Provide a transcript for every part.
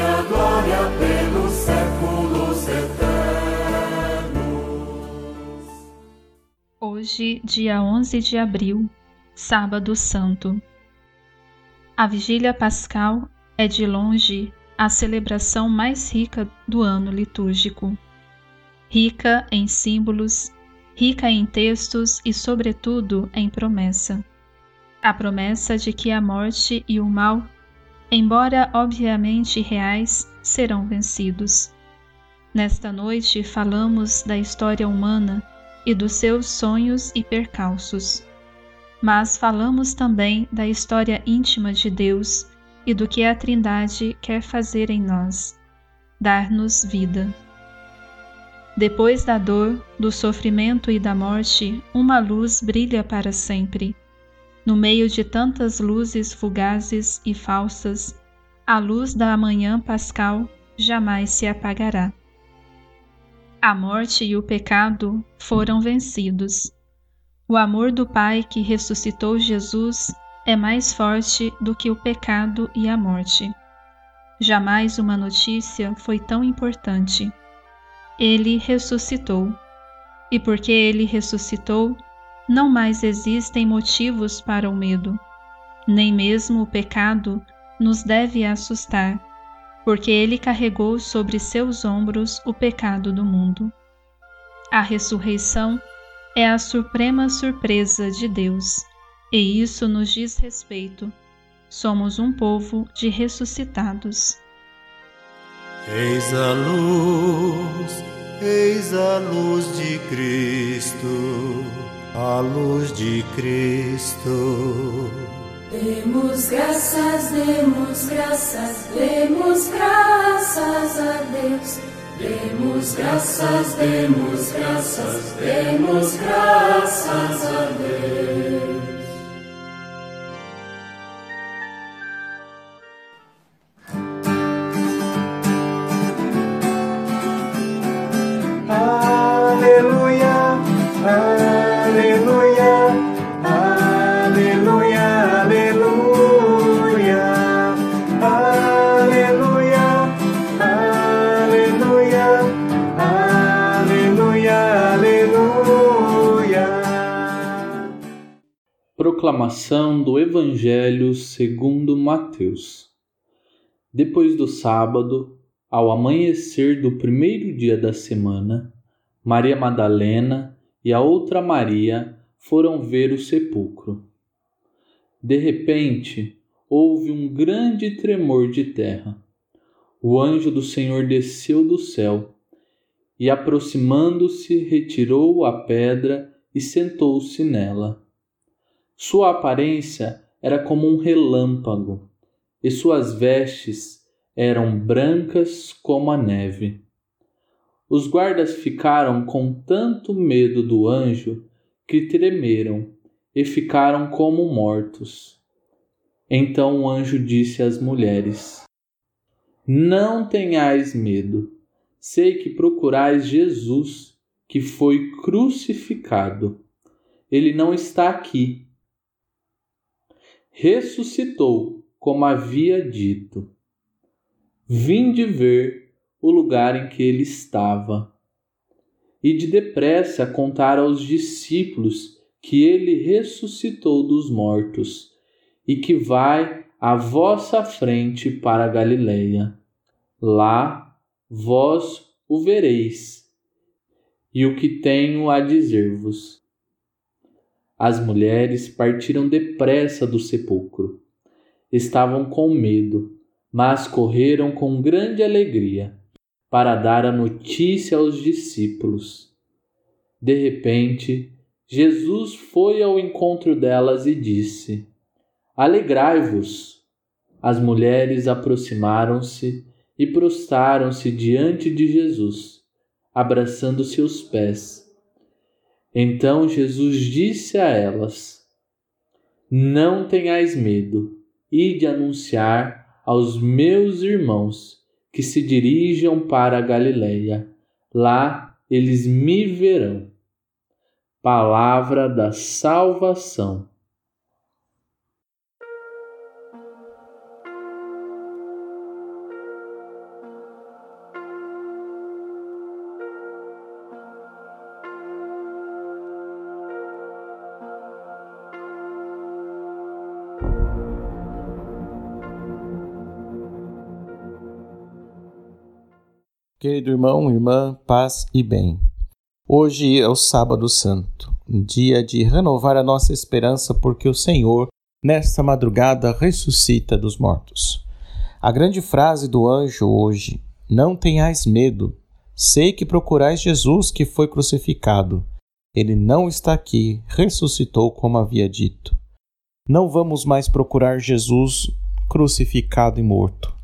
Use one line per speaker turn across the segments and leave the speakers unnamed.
a glória. Hoje, dia 11 de abril, Sábado Santo. A vigília pascal é de longe a celebração mais rica do ano litúrgico. Rica em símbolos, rica em textos e, sobretudo, em promessa. A promessa de que a morte e o mal embora obviamente reais, serão vencidos. Nesta noite falamos da história humana e dos seus sonhos e percalços. Mas falamos também da história íntima de Deus e do que a Trindade quer fazer em nós dar-nos vida. Depois da dor, do sofrimento e da morte, uma luz brilha para sempre. No meio de tantas luzes fugazes e falsas, a luz da manhã pascal jamais se apagará. A morte e o pecado foram vencidos. O amor do Pai que ressuscitou Jesus é mais forte do que o pecado e a morte. Jamais uma notícia foi tão importante. Ele ressuscitou. E porque ele ressuscitou, não mais existem motivos para o medo. Nem mesmo o pecado nos deve assustar porque ele carregou sobre seus ombros o pecado do mundo. A ressurreição é a suprema surpresa de Deus, e isso nos diz respeito. Somos um povo de ressuscitados.
Eis a luz, eis a luz de Cristo, a luz de Cristo.
Demos graças, demos graças, demos graças a Deus. Demos graças, demos graças, demos graças a Deus.
Proclamação do Evangelho segundo Mateus. Depois do sábado, ao amanhecer do primeiro dia da semana, Maria Madalena e a outra Maria foram ver o sepulcro. De repente, houve um grande tremor de terra. O anjo do Senhor desceu do céu e, aproximando-se, retirou a pedra e sentou-se nela. Sua aparência era como um relâmpago, e suas vestes eram brancas como a neve. Os guardas ficaram com tanto medo do anjo que tremeram e ficaram como mortos. Então o anjo disse às mulheres: Não tenhais medo. Sei que procurais Jesus, que foi crucificado. Ele não está aqui ressuscitou, como havia dito. Vinde ver o lugar em que ele estava. E de depressa contar aos discípulos que ele ressuscitou dos mortos e que vai à vossa frente para Galileia. Lá vós o vereis. E o que tenho a dizer-vos as mulheres partiram depressa do sepulcro. Estavam com medo, mas correram com grande alegria para dar a notícia aos discípulos. De repente, Jesus foi ao encontro delas e disse: Alegrai-vos. As mulheres aproximaram-se e prostraram-se diante de Jesus, abraçando seus pés então Jesus disse a elas: Não tenhais medo, ide anunciar aos meus irmãos que se dirijam para a Galileia. Lá eles me verão. Palavra da salvação.
Querido irmão, irmã, paz e bem. Hoje é o Sábado Santo, um dia de renovar a nossa esperança, porque o Senhor, nesta madrugada, ressuscita dos mortos. A grande frase do anjo hoje: Não tenhais medo, sei que procurais Jesus que foi crucificado. Ele não está aqui, ressuscitou como havia dito. Não vamos mais procurar Jesus crucificado e morto.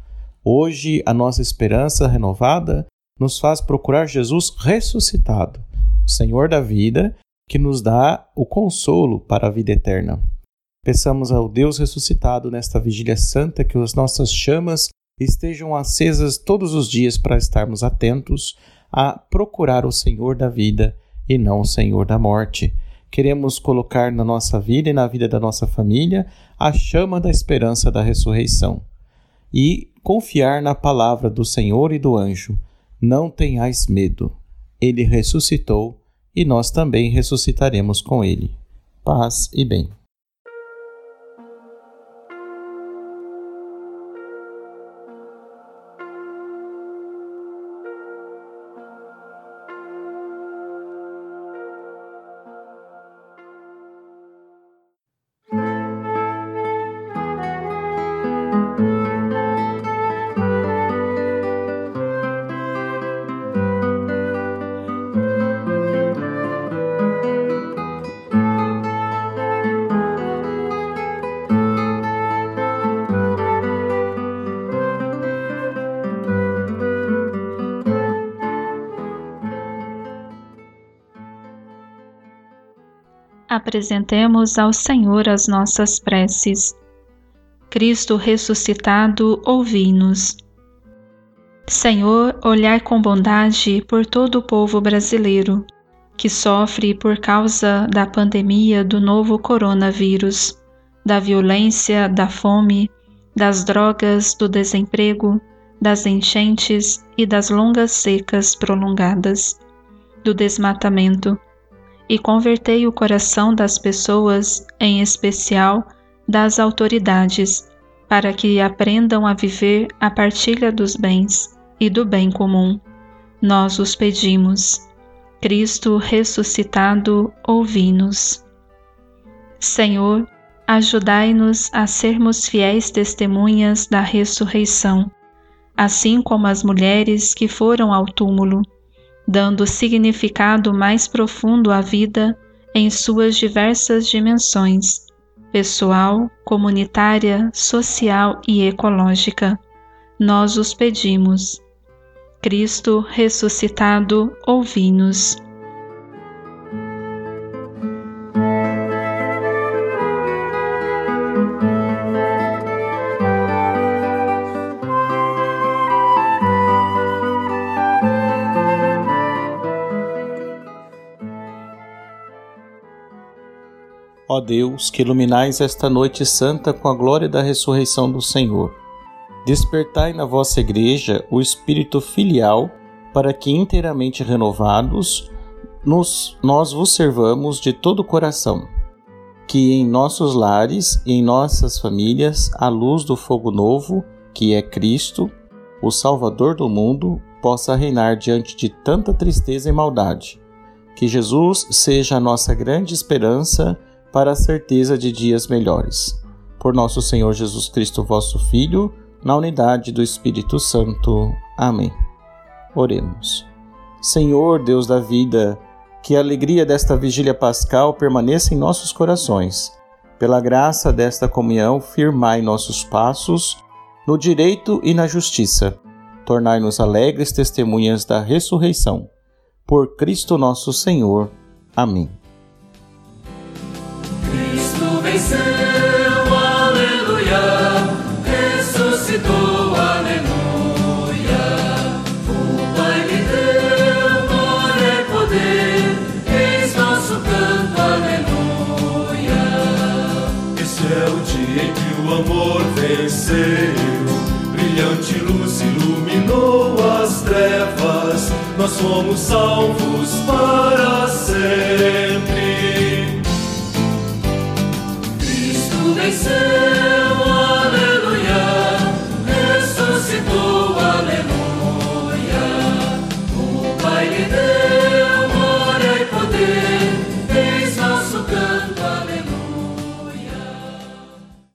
Hoje, a nossa esperança renovada nos faz procurar Jesus ressuscitado, o Senhor da vida, que nos dá o consolo para a vida eterna. Peçamos ao Deus ressuscitado nesta vigília santa que as nossas chamas estejam acesas todos os dias para estarmos atentos a procurar o Senhor da vida e não o Senhor da morte. Queremos colocar na nossa vida e na vida da nossa família a chama da esperança da ressurreição e confiar na palavra do Senhor e do anjo. Não tenhais medo. Ele ressuscitou e nós também ressuscitaremos com ele. Paz e bem.
Apresentemos ao Senhor as nossas preces. Cristo ressuscitado, ouvi-nos. Senhor, olhai com bondade por todo o povo brasileiro que sofre por causa da pandemia do novo coronavírus, da violência, da fome, das drogas, do desemprego, das enchentes e das longas secas prolongadas, do desmatamento e convertei o coração das pessoas, em especial das autoridades, para que aprendam a viver a partilha dos bens e do bem comum. Nós os pedimos. Cristo ressuscitado, ouvi-nos. Senhor, ajudai-nos a sermos fiéis testemunhas da ressurreição, assim como as mulheres que foram ao túmulo dando significado mais profundo à vida em suas diversas dimensões pessoal, comunitária, social e ecológica. Nós os pedimos. Cristo ressuscitado, ouvi-nos.
Ó Deus, que iluminais esta noite santa com a glória da ressurreição do Senhor. Despertai na vossa Igreja o espírito filial, para que, inteiramente renovados, nos, nós vos servamos de todo o coração. Que em nossos lares e em nossas famílias a luz do fogo novo, que é Cristo, o Salvador do mundo, possa reinar diante de tanta tristeza e maldade. Que Jesus seja a nossa grande esperança para a certeza de dias melhores. Por nosso Senhor Jesus Cristo, vosso Filho, na unidade do Espírito Santo. Amém. Oremos. Senhor, Deus da vida, que a alegria desta vigília pascal permaneça em nossos corações. Pela graça desta comunhão, firmai nossos passos no direito e na justiça. Tornai-nos alegres testemunhas da ressurreição. Por Cristo nosso Senhor. Amém
listen.